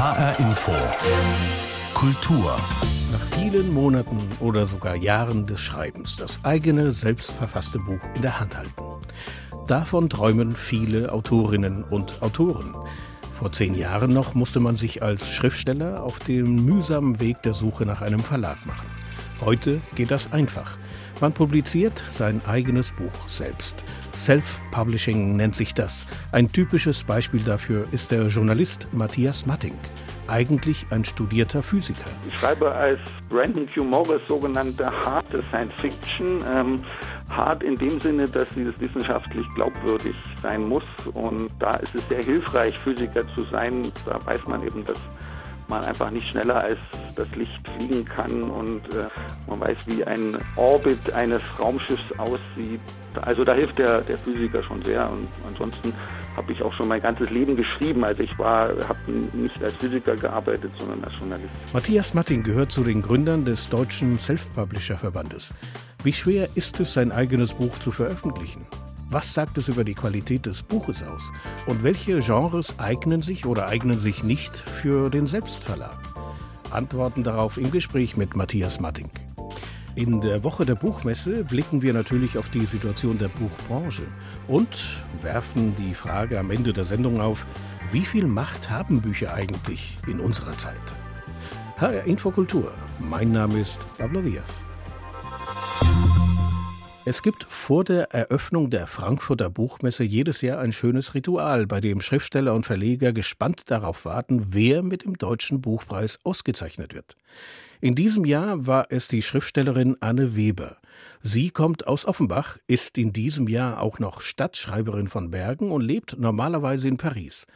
HR Info. Kultur. Nach vielen Monaten oder sogar Jahren des Schreibens das eigene selbstverfasste Buch in der Hand halten. Davon träumen viele Autorinnen und Autoren. Vor zehn Jahren noch musste man sich als Schriftsteller auf dem mühsamen Weg der Suche nach einem Verlag machen. Heute geht das einfach. Man publiziert sein eigenes Buch selbst. Self-Publishing nennt sich das. Ein typisches Beispiel dafür ist der Journalist Matthias Matting. Eigentlich ein studierter Physiker. Ich schreibe als Brandon Q. Morris sogenannte harte Science Fiction. Ähm, hart in dem Sinne, dass sie wissenschaftlich glaubwürdig sein muss. Und da ist es sehr hilfreich, Physiker zu sein. Da weiß man eben, dass man einfach nicht schneller als das Licht fliegen kann und äh, man weiß, wie ein Orbit eines Raumschiffs aussieht. Also da hilft der, der Physiker schon sehr und ansonsten habe ich auch schon mein ganzes Leben geschrieben. Also ich war, habe nicht als Physiker gearbeitet, sondern als Journalist. Matthias Matting gehört zu den Gründern des Deutschen Self-Publisher-Verbandes. Wie schwer ist es, sein eigenes Buch zu veröffentlichen? Was sagt es über die Qualität des Buches aus? Und welche Genres eignen sich oder eignen sich nicht für den Selbstverlag? Antworten darauf im Gespräch mit Matthias Matting. In der Woche der Buchmesse blicken wir natürlich auf die Situation der Buchbranche und werfen die Frage am Ende der Sendung auf, wie viel Macht haben Bücher eigentlich in unserer Zeit? HR Infokultur, mein Name ist Pablo Diaz. Es gibt vor der Eröffnung der Frankfurter Buchmesse jedes Jahr ein schönes Ritual, bei dem Schriftsteller und Verleger gespannt darauf warten, wer mit dem Deutschen Buchpreis ausgezeichnet wird. In diesem Jahr war es die Schriftstellerin Anne Weber. Sie kommt aus Offenbach, ist in diesem Jahr auch noch Stadtschreiberin von Bergen und lebt normalerweise in Paris.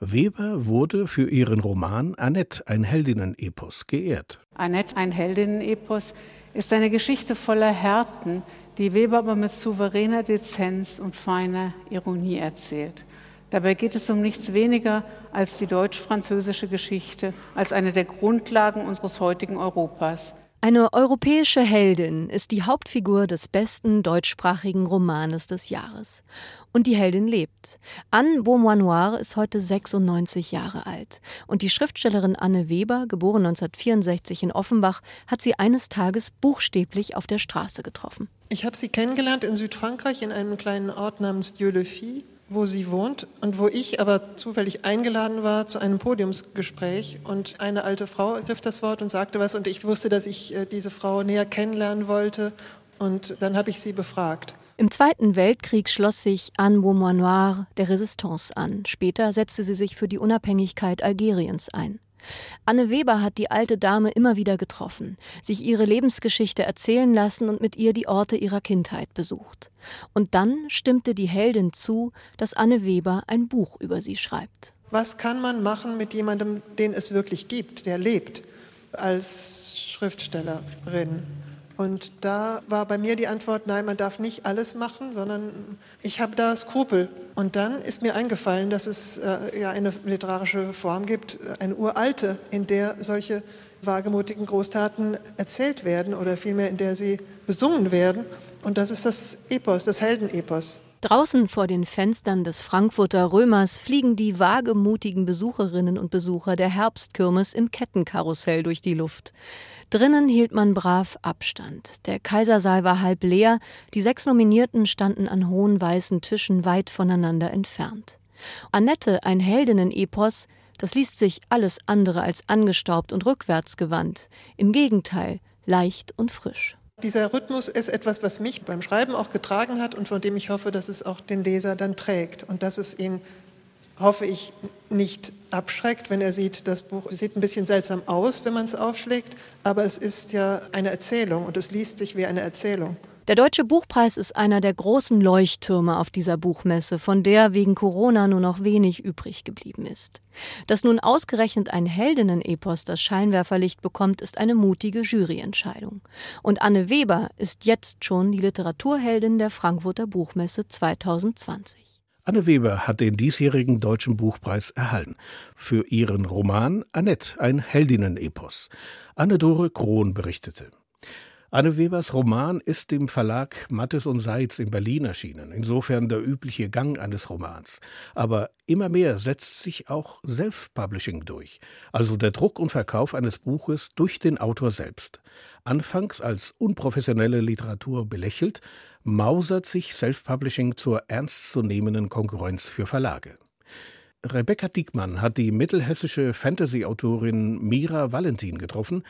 Weber wurde für ihren Roman Annette, ein Heldinnen-Epos, geehrt. Annette, ein Heldinnen-Epos ist eine Geschichte voller Härten, die Weber aber mit souveräner Dezenz und feiner Ironie erzählt. Dabei geht es um nichts weniger als die deutsch-französische Geschichte, als eine der Grundlagen unseres heutigen Europas. Eine europäische Heldin ist die Hauptfigur des besten deutschsprachigen Romanes des Jahres. Und die Heldin lebt. Anne Beaumanoir ist heute 96 Jahre alt. Und die Schriftstellerin Anne Weber, geboren 1964 in Offenbach, hat sie eines Tages buchstäblich auf der Straße getroffen. Ich habe sie kennengelernt in Südfrankreich in einem kleinen Ort namens Dieu-le-Fille wo sie wohnt und wo ich aber zufällig eingeladen war zu einem Podiumsgespräch und eine alte Frau ergriff das Wort und sagte was und ich wusste, dass ich äh, diese Frau näher kennenlernen wollte und dann habe ich sie befragt. Im Zweiten Weltkrieg schloss sich Anne Beaumanoir der Resistance an. Später setzte sie sich für die Unabhängigkeit Algeriens ein. Anne Weber hat die alte Dame immer wieder getroffen, sich ihre Lebensgeschichte erzählen lassen und mit ihr die Orte ihrer Kindheit besucht. Und dann stimmte die Heldin zu, dass Anne Weber ein Buch über sie schreibt. Was kann man machen mit jemandem, den es wirklich gibt, der lebt, als Schriftstellerin? Und da war bei mir die Antwort, nein, man darf nicht alles machen, sondern ich habe da Skrupel. Und dann ist mir eingefallen, dass es äh, ja eine literarische Form gibt, eine uralte, in der solche wagemutigen Großtaten erzählt werden oder vielmehr in der sie besungen werden. Und das ist das Epos, das Heldenepos. Draußen vor den Fenstern des Frankfurter Römers fliegen die wagemutigen Besucherinnen und Besucher der Herbstkirmes im Kettenkarussell durch die Luft. Drinnen hielt man brav Abstand. Der Kaisersaal war halb leer, die sechs Nominierten standen an hohen weißen Tischen weit voneinander entfernt. Annette, ein Heldinnen-Epos, das liest sich alles andere als angestaubt und rückwärtsgewandt. Im Gegenteil, leicht und frisch. Dieser Rhythmus ist etwas, was mich beim Schreiben auch getragen hat und von dem ich hoffe, dass es auch den Leser dann trägt und dass es ihn, hoffe ich, nicht abschreckt, wenn er sieht, das Buch sieht ein bisschen seltsam aus, wenn man es aufschlägt, aber es ist ja eine Erzählung und es liest sich wie eine Erzählung. Der Deutsche Buchpreis ist einer der großen Leuchttürme auf dieser Buchmesse, von der wegen Corona nur noch wenig übrig geblieben ist. Dass nun ausgerechnet ein Heldinnen-Epos das Scheinwerferlicht bekommt, ist eine mutige Juryentscheidung. Und Anne Weber ist jetzt schon die Literaturheldin der Frankfurter Buchmesse 2020. Anne Weber hat den diesjährigen Deutschen Buchpreis erhalten für ihren Roman Annette, ein Heldinnen-Epos. Anne-Dore Krohn berichtete. Anne Webers Roman ist im Verlag Mattes und Seitz in Berlin erschienen, insofern der übliche Gang eines Romans. Aber immer mehr setzt sich auch Self-Publishing durch, also der Druck und Verkauf eines Buches durch den Autor selbst. Anfangs als unprofessionelle Literatur belächelt, mausert sich Self-Publishing zur ernstzunehmenden Konkurrenz für Verlage. Rebecca Diekmann hat die mittelhessische Fantasy-Autorin Mira Valentin getroffen,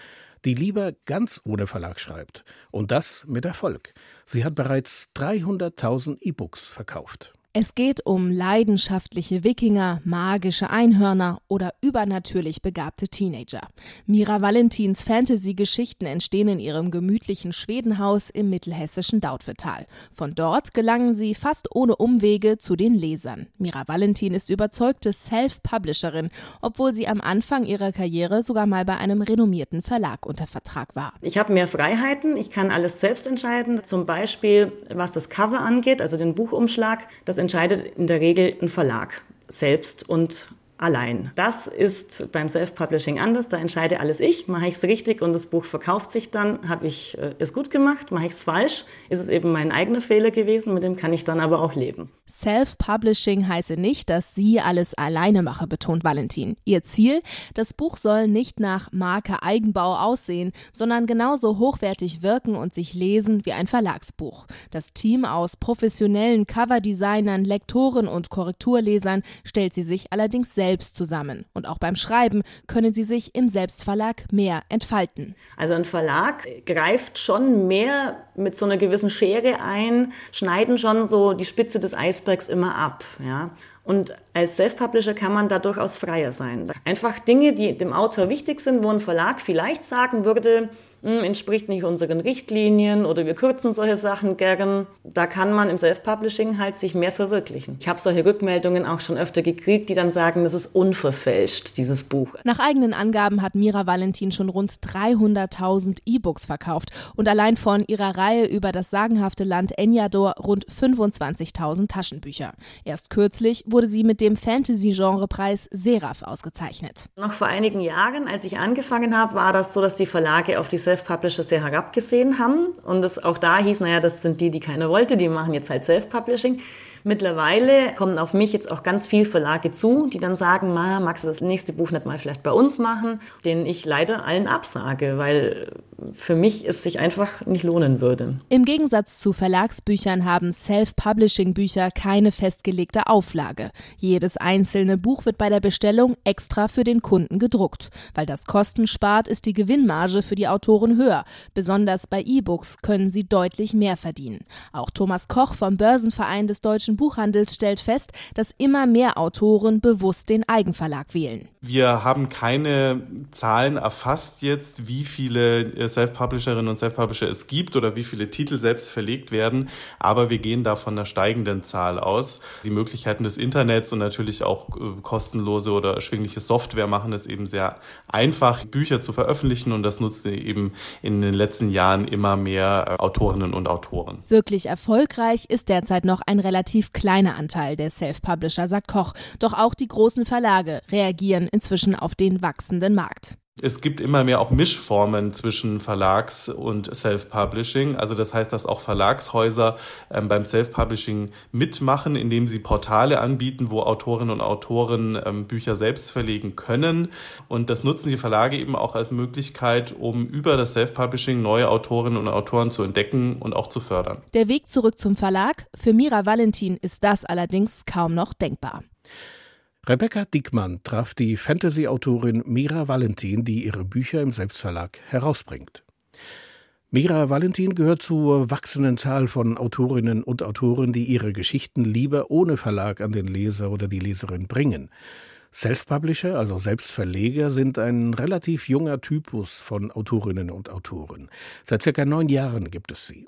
die lieber ganz ohne Verlag schreibt. Und das mit Erfolg. Sie hat bereits 300.000 E-Books verkauft. Es geht um leidenschaftliche Wikinger, magische Einhörner oder übernatürlich begabte Teenager. Mira Valentins Fantasy-Geschichten entstehen in ihrem gemütlichen Schwedenhaus im mittelhessischen Dautphetal. Von dort gelangen sie fast ohne Umwege zu den Lesern. Mira Valentin ist überzeugte Self-Publisherin, obwohl sie am Anfang ihrer Karriere sogar mal bei einem renommierten Verlag unter Vertrag war. Ich habe mehr Freiheiten, ich kann alles selbst entscheiden, zum Beispiel was das Cover angeht, also den Buchumschlag. Das entscheidet in der Regel ein Verlag selbst und allein. Das ist beim Self-Publishing anders. Da entscheide alles ich. Mache ich es richtig und das Buch verkauft sich dann, habe ich äh, es gut gemacht. Mache ich es falsch, ist es eben mein eigener Fehler gewesen. Mit dem kann ich dann aber auch leben. Self-Publishing heiße nicht, dass sie alles alleine mache, betont Valentin. Ihr Ziel, das Buch soll nicht nach Marke Eigenbau aussehen, sondern genauso hochwertig wirken und sich lesen wie ein Verlagsbuch. Das Team aus professionellen Coverdesignern, Lektoren und Korrekturlesern stellt sie sich allerdings selbst selbst zusammen. Und auch beim Schreiben können sie sich im Selbstverlag mehr entfalten. Also ein Verlag greift schon mehr mit so einer gewissen Schere ein, schneiden schon so die Spitze des Eisbergs immer ab. Ja. Und als Self-Publisher kann man da durchaus freier sein. Einfach Dinge, die dem Autor wichtig sind, wo ein Verlag vielleicht sagen würde, entspricht nicht unseren Richtlinien oder wir kürzen solche Sachen gern. Da kann man im Self-Publishing halt sich mehr verwirklichen. Ich habe solche Rückmeldungen auch schon öfter gekriegt, die dann sagen, das ist unverfälscht, dieses Buch. Nach eigenen Angaben hat Mira Valentin schon rund 300.000 E-Books verkauft und allein von ihrer Reihe über das sagenhafte Land Enyador rund 25.000 Taschenbücher. Erst kürzlich wurde sie mit dem Fantasy-Genre-Preis Seraph ausgezeichnet. Noch vor einigen Jahren, als ich angefangen habe, war das so, dass die Verlage auf die Self-Publisher sehr herabgesehen haben. Und es auch da hieß, naja, das sind die, die keiner wollte, die machen jetzt halt Self-Publishing. Mittlerweile kommen auf mich jetzt auch ganz viele Verlage zu, die dann sagen, Ma, magst du das nächste Buch nicht mal vielleicht bei uns machen? Den ich leider allen absage, weil für mich es sich einfach nicht lohnen würde. Im Gegensatz zu Verlagsbüchern haben Self-Publishing-Bücher keine festgelegte Auflage. Jedes einzelne Buch wird bei der Bestellung extra für den Kunden gedruckt. Weil das Kosten spart, ist die Gewinnmarge für die Autoren höher. Besonders bei E-Books können sie deutlich mehr verdienen. Auch Thomas Koch vom Börsenverein des deutschen deutschen Buchhandels stellt fest, dass immer mehr Autoren bewusst den Eigenverlag wählen. Wir haben keine Zahlen erfasst jetzt, wie viele äh, Self-Publisherinnen und Self-Publisher es gibt oder wie viele Titel selbst verlegt werden, aber wir gehen da von einer steigenden Zahl aus. Die Möglichkeiten des Internets und natürlich auch äh, kostenlose oder erschwingliche Software machen es eben sehr einfach, Bücher zu veröffentlichen und das nutzen eben in den letzten Jahren immer mehr äh, Autorinnen und Autoren. Wirklich erfolgreich ist derzeit noch ein relativ relativ kleiner Anteil der Self-Publisher, sagt Koch. Doch auch die großen Verlage reagieren inzwischen auf den wachsenden Markt. Es gibt immer mehr auch Mischformen zwischen Verlags- und Self-Publishing. Also das heißt, dass auch Verlagshäuser ähm, beim Self-Publishing mitmachen, indem sie Portale anbieten, wo Autorinnen und Autoren ähm, Bücher selbst verlegen können. Und das nutzen die Verlage eben auch als Möglichkeit, um über das Self-Publishing neue Autorinnen und Autoren zu entdecken und auch zu fördern. Der Weg zurück zum Verlag? Für Mira Valentin ist das allerdings kaum noch denkbar. Rebecca Dickmann traf die Fantasy-Autorin Mira Valentin, die ihre Bücher im Selbstverlag herausbringt. Mira Valentin gehört zur wachsenden Zahl von Autorinnen und Autoren, die ihre Geschichten lieber ohne Verlag an den Leser oder die Leserin bringen. Self-Publisher, also Selbstverleger, sind ein relativ junger Typus von Autorinnen und Autoren. Seit circa neun Jahren gibt es sie.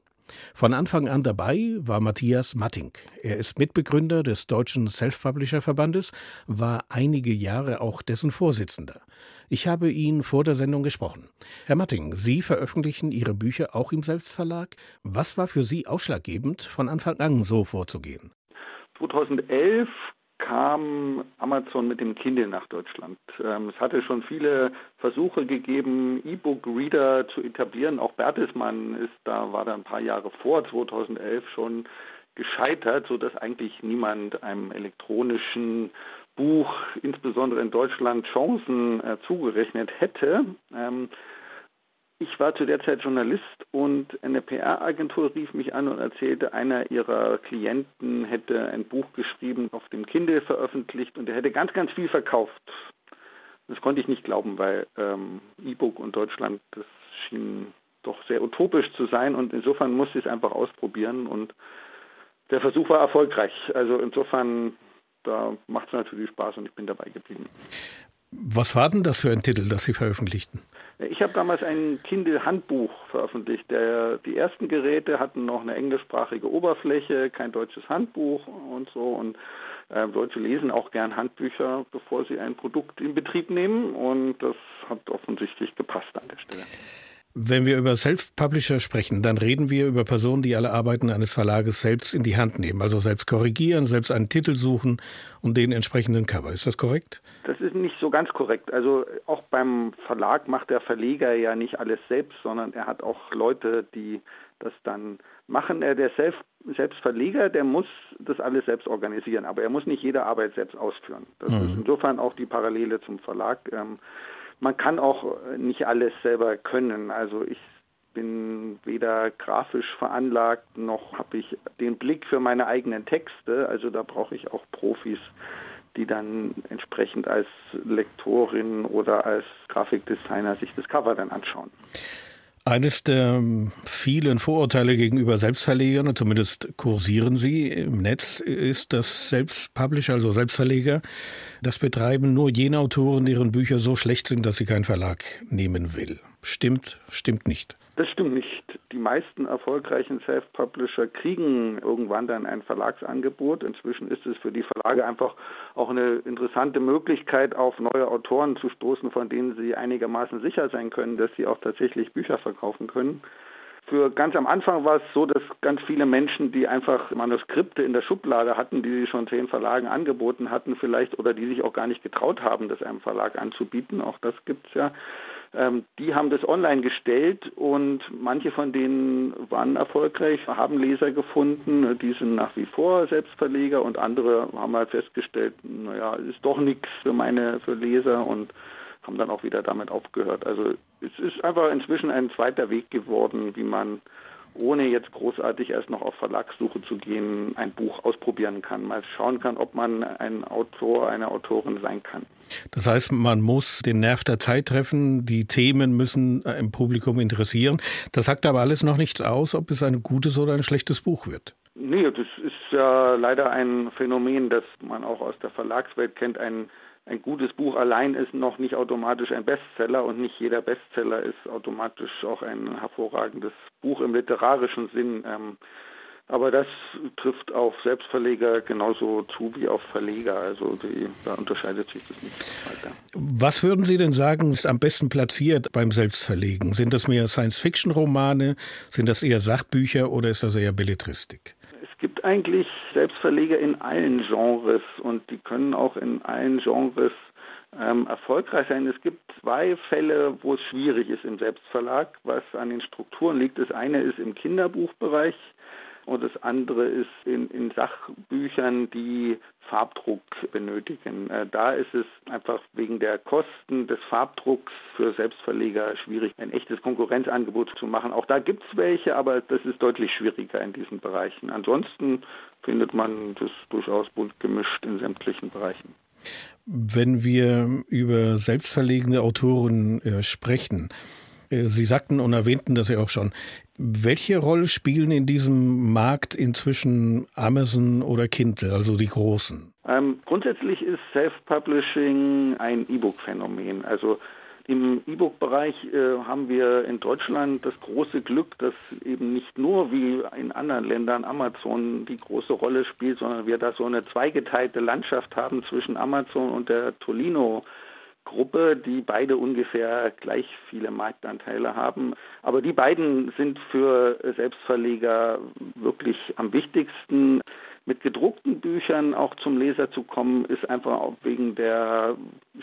Von Anfang an dabei war Matthias Matting. Er ist Mitbegründer des Deutschen Self-Publisher-Verbandes, war einige Jahre auch dessen Vorsitzender. Ich habe ihn vor der Sendung gesprochen. Herr Matting, Sie veröffentlichen Ihre Bücher auch im Selbstverlag. Was war für Sie ausschlaggebend, von Anfang an so vorzugehen? 2011 kam Amazon mit dem Kindle nach Deutschland. Ähm, es hatte schon viele Versuche gegeben, E-Book-Reader zu etablieren. Auch Bertelsmann ist da, war da ein paar Jahre vor 2011 schon gescheitert, sodass eigentlich niemand einem elektronischen Buch, insbesondere in Deutschland, Chancen äh, zugerechnet hätte. Ähm, ich war zu der Zeit Journalist und eine PR-Agentur rief mich an und erzählte, einer ihrer Klienten hätte ein Buch geschrieben, auf dem Kindle veröffentlicht und er hätte ganz, ganz viel verkauft. Das konnte ich nicht glauben, weil ähm, E-Book und Deutschland, das schien doch sehr utopisch zu sein und insofern musste ich es einfach ausprobieren und der Versuch war erfolgreich. Also insofern, da macht es natürlich Spaß und ich bin dabei geblieben. Was war denn das für ein Titel, das Sie veröffentlichten? Ich habe damals ein Kindle-Handbuch veröffentlicht. Der, die ersten Geräte hatten noch eine englischsprachige Oberfläche, kein deutsches Handbuch und so. Und äh, Deutsche lesen auch gern Handbücher, bevor sie ein Produkt in Betrieb nehmen. Und das hat offensichtlich gepasst an der Stelle. Wenn wir über Self-Publisher sprechen, dann reden wir über Personen, die alle Arbeiten eines Verlages selbst in die Hand nehmen, also selbst korrigieren, selbst einen Titel suchen und den entsprechenden Cover. Ist das korrekt? Das ist nicht so ganz korrekt. Also auch beim Verlag macht der Verleger ja nicht alles selbst, sondern er hat auch Leute, die das dann machen. Der selbst, selbst Verleger, der muss das alles selbst organisieren, aber er muss nicht jede Arbeit selbst ausführen. Das mhm. ist insofern auch die Parallele zum Verlag. Ähm, man kann auch nicht alles selber können. Also ich bin weder grafisch veranlagt, noch habe ich den Blick für meine eigenen Texte. Also da brauche ich auch Profis, die dann entsprechend als Lektorin oder als Grafikdesigner sich das Cover dann anschauen. Eines der vielen Vorurteile gegenüber Selbstverlegern, zumindest kursieren sie im Netz, ist, dass Selbstpublisher, also Selbstverleger, das betreiben nur jene Autoren, deren Bücher so schlecht sind, dass sie keinen Verlag nehmen will. Stimmt, stimmt nicht. Das stimmt nicht. Die meisten erfolgreichen Self-Publisher kriegen irgendwann dann ein Verlagsangebot. Inzwischen ist es für die Verlage einfach auch eine interessante Möglichkeit, auf neue Autoren zu stoßen, von denen sie einigermaßen sicher sein können, dass sie auch tatsächlich Bücher verkaufen können. Für ganz am Anfang war es so, dass ganz viele Menschen, die einfach Manuskripte in der Schublade hatten, die sie schon zehn Verlagen angeboten hatten vielleicht oder die sich auch gar nicht getraut haben, das einem Verlag anzubieten, auch das gibt es ja, die haben das online gestellt und manche von denen waren erfolgreich, haben Leser gefunden, die sind nach wie vor Selbstverleger und andere haben halt festgestellt, naja, ist doch nichts für meine für Leser und haben dann auch wieder damit aufgehört. Also es ist einfach inzwischen ein zweiter Weg geworden, wie man ohne jetzt großartig erst noch auf Verlagssuche zu gehen, ein Buch ausprobieren kann, mal schauen kann, ob man ein Autor, eine Autorin sein kann. Das heißt, man muss den Nerv der Zeit treffen, die Themen müssen äh, im Publikum interessieren. Das sagt aber alles noch nichts aus, ob es ein gutes oder ein schlechtes Buch wird. Nee, das ist ja leider ein Phänomen, das man auch aus der Verlagswelt kennt. Ein ein gutes Buch allein ist noch nicht automatisch ein Bestseller und nicht jeder Bestseller ist automatisch auch ein hervorragendes Buch im literarischen Sinn. Ähm, aber das trifft auf Selbstverleger genauso zu wie auf Verleger. Also die, da unterscheidet sich das nicht weiter. Was würden Sie denn sagen, ist am besten platziert beim Selbstverlegen? Sind das mehr Science-Fiction-Romane? Sind das eher Sachbücher oder ist das eher Belletristik? Eigentlich Selbstverleger in allen Genres und die können auch in allen Genres ähm, erfolgreich sein. Es gibt zwei Fälle, wo es schwierig ist im Selbstverlag, was an den Strukturen liegt. Das eine ist im Kinderbuchbereich und das andere ist in, in Sachbüchern, die Farbdruck benötigen. Äh, da ist es einfach wegen der Kosten des Farbdrucks für Selbstverleger schwierig, ein echtes Konkurrenzangebot zu machen. Auch da gibt es welche, aber das ist deutlich schwieriger in diesen Bereichen. Ansonsten findet man das durchaus bunt gemischt in sämtlichen Bereichen. Wenn wir über selbstverlegene Autoren äh, sprechen, Sie sagten und erwähnten das ja auch schon. Welche Rolle spielen in diesem Markt inzwischen Amazon oder Kindle, also die großen? Ähm, grundsätzlich ist Self-Publishing ein E-Book-Phänomen. Also im E-Book-Bereich äh, haben wir in Deutschland das große Glück, dass eben nicht nur wie in anderen Ländern Amazon die große Rolle spielt, sondern wir da so eine zweigeteilte Landschaft haben zwischen Amazon und der Tolino Gruppe, die beide ungefähr gleich viele Marktanteile haben. Aber die beiden sind für Selbstverleger wirklich am wichtigsten. mit gedruckten Büchern auch zum Leser zu kommen, ist einfach wegen der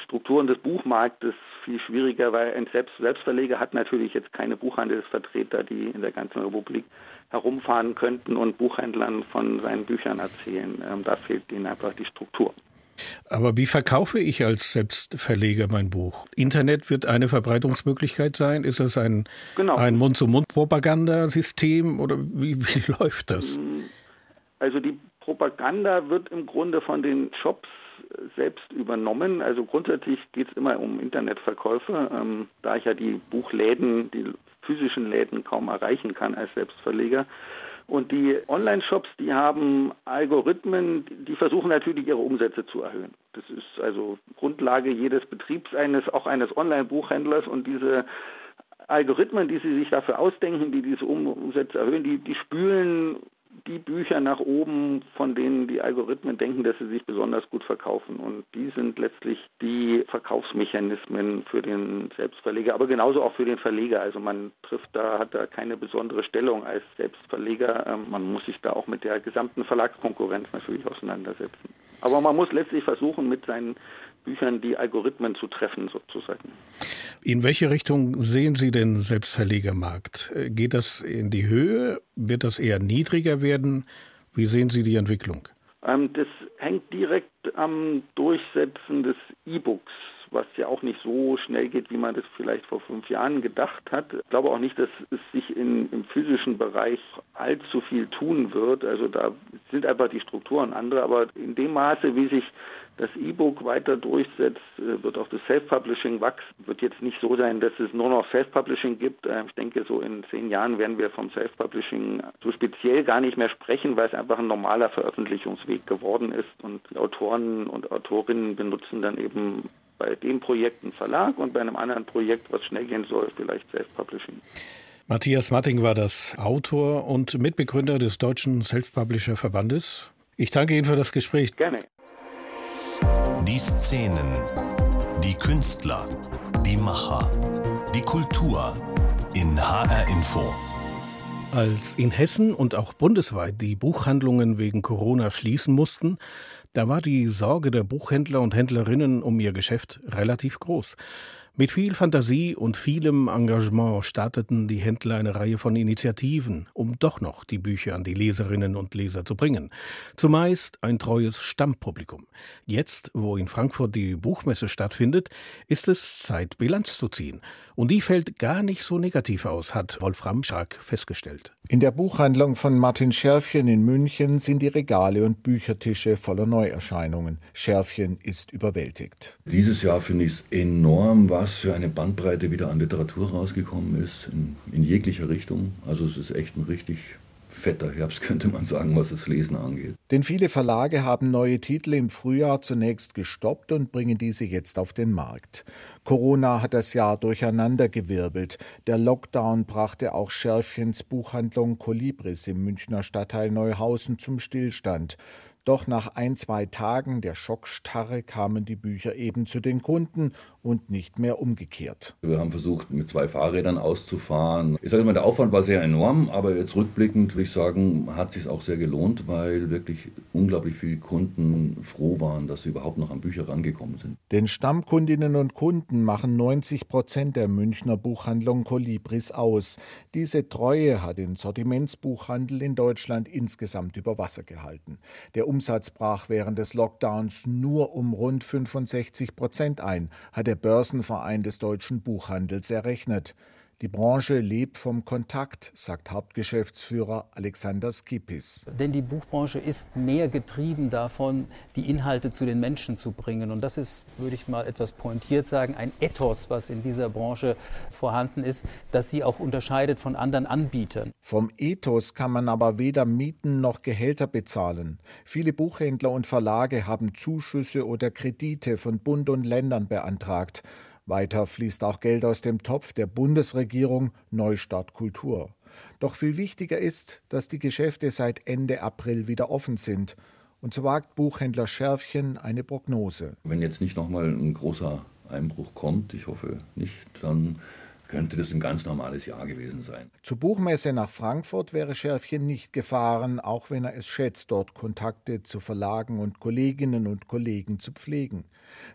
Strukturen des Buchmarktes viel schwieriger, weil ein Selbst Selbstverleger hat natürlich jetzt keine Buchhandelsvertreter, die in der ganzen Republik herumfahren könnten und Buchhändlern von seinen Büchern erzählen. Ähm, da fehlt ihnen einfach die Struktur. Aber wie verkaufe ich als Selbstverleger mein Buch? Internet wird eine Verbreitungsmöglichkeit sein? Ist es ein, genau. ein Mund-zu-Mund-Propagandasystem oder wie, wie läuft das? Also die Propaganda wird im Grunde von den Shops selbst übernommen. Also grundsätzlich geht es immer um Internetverkäufe, ähm, da ich ja die Buchläden, die physischen Läden kaum erreichen kann als Selbstverleger. Und die Online-Shops, die haben Algorithmen, die versuchen natürlich ihre Umsätze zu erhöhen. Das ist also Grundlage jedes Betriebs eines, auch eines Online-Buchhändlers und diese Algorithmen, die sie sich dafür ausdenken, die diese Umsätze erhöhen, die, die spülen die Bücher nach oben, von denen die Algorithmen denken, dass sie sich besonders gut verkaufen. Und die sind letztlich die Verkaufsmechanismen für den Selbstverleger, aber genauso auch für den Verleger. Also man trifft da, hat da keine besondere Stellung als Selbstverleger. Ähm, man muss sich da auch mit der gesamten Verlagskonkurrenz natürlich auseinandersetzen. Aber man muss letztlich versuchen, mit seinen Büchern die Algorithmen zu treffen, sozusagen. In welche Richtung sehen Sie den Selbstverlegermarkt? Geht das in die Höhe? Wird das eher niedriger werden? Wie sehen Sie die Entwicklung? Ähm, das hängt direkt am Durchsetzen des E-Books was ja auch nicht so schnell geht, wie man das vielleicht vor fünf Jahren gedacht hat. Ich glaube auch nicht, dass es sich in, im physischen Bereich allzu viel tun wird. Also da sind einfach die Strukturen andere, aber in dem Maße, wie sich das E-Book weiter durchsetzt, äh, wird auch das Self-Publishing wachsen. Wird jetzt nicht so sein, dass es nur noch Self-Publishing gibt. Ähm, ich denke, so in zehn Jahren werden wir vom Self-Publishing so speziell gar nicht mehr sprechen, weil es einfach ein normaler Veröffentlichungsweg geworden ist und die Autoren und Autorinnen benutzen dann eben bei dem Projekt einen Verlag und bei einem anderen Projekt, was schnell gehen soll, vielleicht Self-Publishing. Matthias Matting war das Autor und Mitbegründer des Deutschen Self-Publisher Verbandes. Ich danke Ihnen für das Gespräch. Gerne. Die Szenen, die Künstler, die Macher, die Kultur in HR Info. Als in Hessen und auch bundesweit die Buchhandlungen wegen Corona schließen mussten, da war die Sorge der Buchhändler und Händlerinnen um ihr Geschäft relativ groß. Mit viel Fantasie und vielem Engagement starteten die Händler eine Reihe von Initiativen, um doch noch die Bücher an die Leserinnen und Leser zu bringen. Zumeist ein treues Stammpublikum. Jetzt, wo in Frankfurt die Buchmesse stattfindet, ist es Zeit, Bilanz zu ziehen. Und die fällt gar nicht so negativ aus, hat Wolfram Schark festgestellt. In der Buchhandlung von Martin Scherfchen in München sind die Regale und Büchertische voller Neuerscheinungen. Scherfchen ist überwältigt. Dieses Jahr finde ich es enorm, was für eine Bandbreite wieder an Literatur rausgekommen ist, in, in jeglicher Richtung. Also es ist echt ein richtig fetter Herbst, könnte man sagen, was das Lesen angeht. Denn viele Verlage haben neue Titel im Frühjahr zunächst gestoppt und bringen diese jetzt auf den Markt. Corona hat das Jahr durcheinandergewirbelt. Der Lockdown brachte auch Schärfchens Buchhandlung Kolibris im Münchner Stadtteil Neuhausen zum Stillstand. Doch nach ein, zwei Tagen der Schockstarre kamen die Bücher eben zu den Kunden und nicht mehr umgekehrt. Wir haben versucht, mit zwei Fahrrädern auszufahren. Ich sage mal, der Aufwand war sehr enorm, aber jetzt rückblickend würde ich sagen, hat sich auch sehr gelohnt, weil wirklich unglaublich viele Kunden froh waren, dass sie überhaupt noch an Bücher rangekommen sind. Denn Stammkundinnen und Kunden machen 90 Prozent der Münchner Buchhandlung Kolibris aus. Diese Treue hat den Sortimentsbuchhandel in Deutschland insgesamt über Wasser gehalten. Der Umsatz brach während des Lockdowns nur um rund 65 Prozent ein, hat der Börsenverein des deutschen Buchhandels errechnet. Die Branche lebt vom Kontakt, sagt Hauptgeschäftsführer Alexander Skipis. Denn die Buchbranche ist mehr getrieben davon, die Inhalte zu den Menschen zu bringen. Und das ist, würde ich mal etwas pointiert sagen, ein Ethos, was in dieser Branche vorhanden ist, das sie auch unterscheidet von anderen Anbietern. Vom Ethos kann man aber weder Mieten noch Gehälter bezahlen. Viele Buchhändler und Verlage haben Zuschüsse oder Kredite von Bund und Ländern beantragt. Weiter fließt auch Geld aus dem Topf der Bundesregierung Neustart Kultur. Doch viel wichtiger ist, dass die Geschäfte seit Ende April wieder offen sind. Und so wagt Buchhändler Schärfchen eine Prognose. Wenn jetzt nicht nochmal ein großer Einbruch kommt, ich hoffe nicht, dann könnte das ein ganz normales Jahr gewesen sein. Zur Buchmesse nach Frankfurt wäre Schärfchen nicht gefahren, auch wenn er es schätzt, dort Kontakte zu Verlagen und Kolleginnen und Kollegen zu pflegen.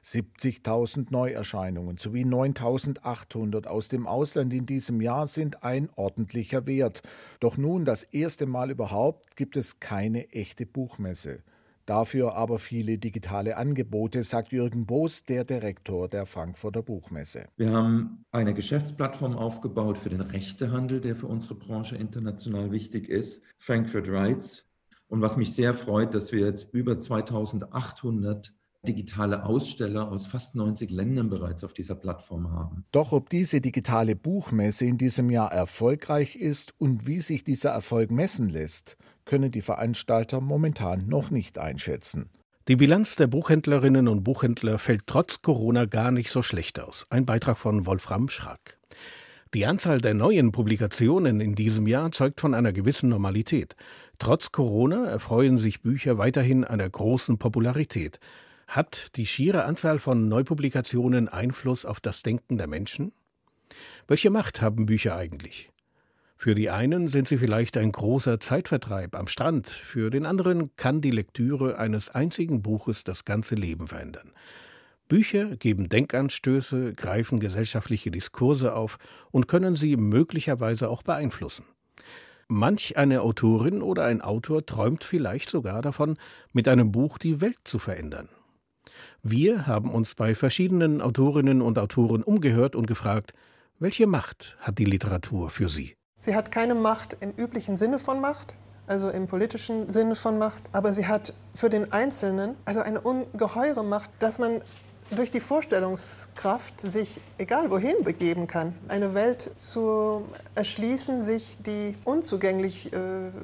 70.000 Neuerscheinungen sowie 9.800 aus dem Ausland in diesem Jahr sind ein ordentlicher Wert. Doch nun das erste Mal überhaupt gibt es keine echte Buchmesse. Dafür aber viele digitale Angebote, sagt Jürgen Boos, der Direktor der Frankfurter Buchmesse. Wir haben eine Geschäftsplattform aufgebaut für den Rechtehandel, der für unsere Branche international wichtig ist, Frankfurt Rights. Und was mich sehr freut, dass wir jetzt über 2800 digitale Aussteller aus fast 90 Ländern bereits auf dieser Plattform haben. Doch ob diese digitale Buchmesse in diesem Jahr erfolgreich ist und wie sich dieser Erfolg messen lässt, können die Veranstalter momentan noch nicht einschätzen. Die Bilanz der Buchhändlerinnen und Buchhändler fällt trotz Corona gar nicht so schlecht aus. Ein Beitrag von Wolfram Schrack. Die Anzahl der neuen Publikationen in diesem Jahr zeugt von einer gewissen Normalität. Trotz Corona erfreuen sich Bücher weiterhin einer großen Popularität. Hat die schiere Anzahl von Neupublikationen Einfluss auf das Denken der Menschen? Welche Macht haben Bücher eigentlich? Für die einen sind sie vielleicht ein großer Zeitvertreib am Strand, für den anderen kann die Lektüre eines einzigen Buches das ganze Leben verändern. Bücher geben Denkanstöße, greifen gesellschaftliche Diskurse auf und können sie möglicherweise auch beeinflussen. Manch eine Autorin oder ein Autor träumt vielleicht sogar davon, mit einem Buch die Welt zu verändern. Wir haben uns bei verschiedenen Autorinnen und Autoren umgehört und gefragt, welche Macht hat die Literatur für sie? Sie hat keine Macht im üblichen Sinne von Macht, also im politischen Sinne von Macht, aber sie hat für den Einzelnen also eine ungeheure Macht, dass man durch die Vorstellungskraft sich egal wohin begeben kann. Eine Welt zu erschließen, sich die unzugänglich äh,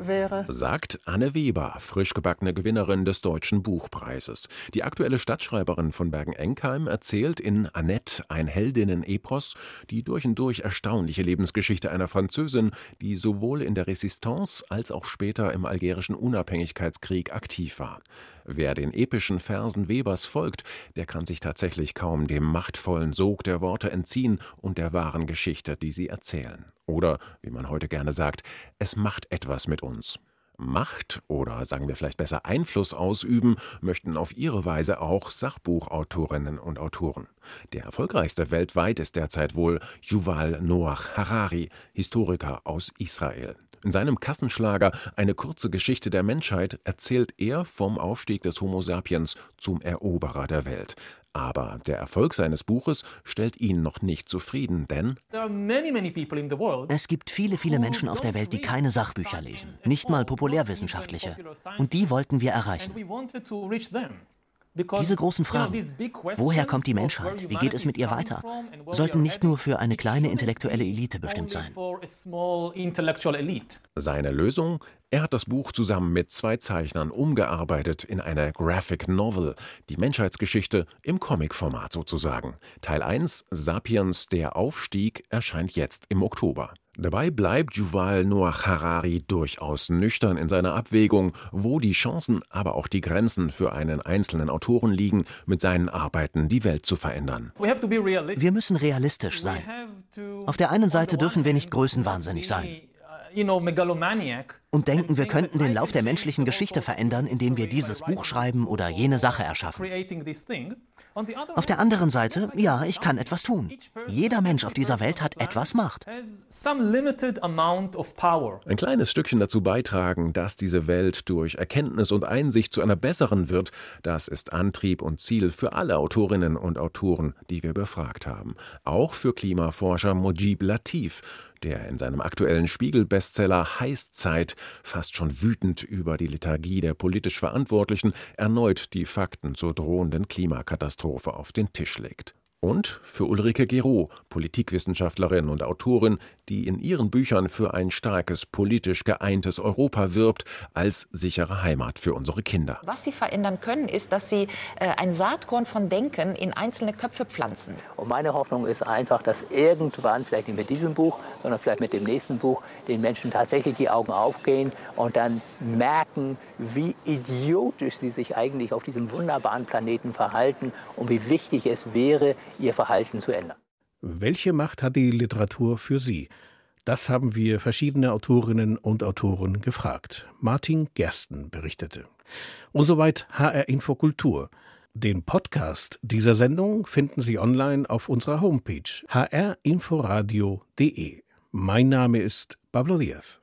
wäre. Sagt Anne Weber, frisch gebackene Gewinnerin des Deutschen Buchpreises. Die aktuelle Stadtschreiberin von Bergen-Enkheim erzählt in Annette ein Heldinnen-Epos die durch und durch erstaunliche Lebensgeschichte einer Französin, die sowohl in der Resistance als auch später im algerischen Unabhängigkeitskrieg aktiv war. Wer den epischen Versen Webers folgt, der kann sich tatsächlich kaum dem machtvollen Sog der Worte entziehen und der wahren Geschichte, die sie erzählen. Oder, wie man heute gerne sagt, es macht etwas mit uns. Macht oder sagen wir vielleicht besser Einfluss ausüben möchten auf ihre Weise auch Sachbuchautorinnen und Autoren. Der erfolgreichste weltweit ist derzeit wohl Yuval Noah Harari, Historiker aus Israel. In seinem Kassenschlager Eine kurze Geschichte der Menschheit erzählt er vom Aufstieg des Homo sapiens zum Eroberer der Welt. Aber der Erfolg seines Buches stellt ihn noch nicht zufrieden, denn es gibt viele, viele Menschen auf der Welt, die keine Sachbücher lesen, nicht mal populärwissenschaftliche. Und die wollten wir erreichen. Diese großen Fragen, woher kommt die Menschheit, wie geht es mit ihr weiter, sollten nicht nur für eine kleine intellektuelle Elite bestimmt sein. Seine Lösung? Er hat das Buch zusammen mit zwei Zeichnern umgearbeitet in eine Graphic Novel, die Menschheitsgeschichte im Comic-Format sozusagen. Teil 1, Sapiens, der Aufstieg, erscheint jetzt im Oktober. Dabei bleibt Yuval Noah Harari durchaus nüchtern in seiner Abwägung, wo die Chancen, aber auch die Grenzen für einen einzelnen Autoren liegen, mit seinen Arbeiten die Welt zu verändern. Wir müssen realistisch sein. Auf der einen Seite dürfen wir nicht größenwahnsinnig sein und denken, wir könnten den Lauf der menschlichen Geschichte verändern, indem wir dieses Buch schreiben oder jene Sache erschaffen. Auf der anderen Seite, ja, ich kann etwas tun. Jeder Mensch auf dieser Welt hat etwas Macht. Ein kleines Stückchen dazu beitragen, dass diese Welt durch Erkenntnis und Einsicht zu einer besseren wird, das ist Antrieb und Ziel für alle Autorinnen und Autoren, die wir befragt haben. Auch für Klimaforscher Mojib Latif, der in seinem aktuellen Spiegel-Bestseller Heißzeit fast schon wütend über die Lethargie der politisch Verantwortlichen erneut die Fakten zur drohenden Klimakatastrophe auf den Tisch legt. Und für Ulrike Gero, Politikwissenschaftlerin und Autorin, die in ihren Büchern für ein starkes, politisch geeintes Europa wirbt, als sichere Heimat für unsere Kinder. Was sie verändern können, ist, dass sie äh, ein Saatkorn von Denken in einzelne Köpfe pflanzen. Und meine Hoffnung ist einfach, dass irgendwann, vielleicht nicht mit diesem Buch, sondern vielleicht mit dem nächsten Buch, den Menschen tatsächlich die Augen aufgehen und dann merken, wie idiotisch sie sich eigentlich auf diesem wunderbaren Planeten verhalten und wie wichtig es wäre, ihr Verhalten zu ändern. Welche Macht hat die Literatur für Sie? Das haben wir verschiedene Autorinnen und Autoren gefragt. Martin Gersten berichtete. Und soweit HR Infokultur. Den Podcast dieser Sendung finden Sie online auf unserer Homepage hrinforadio.de. Mein Name ist Pablo Diaz.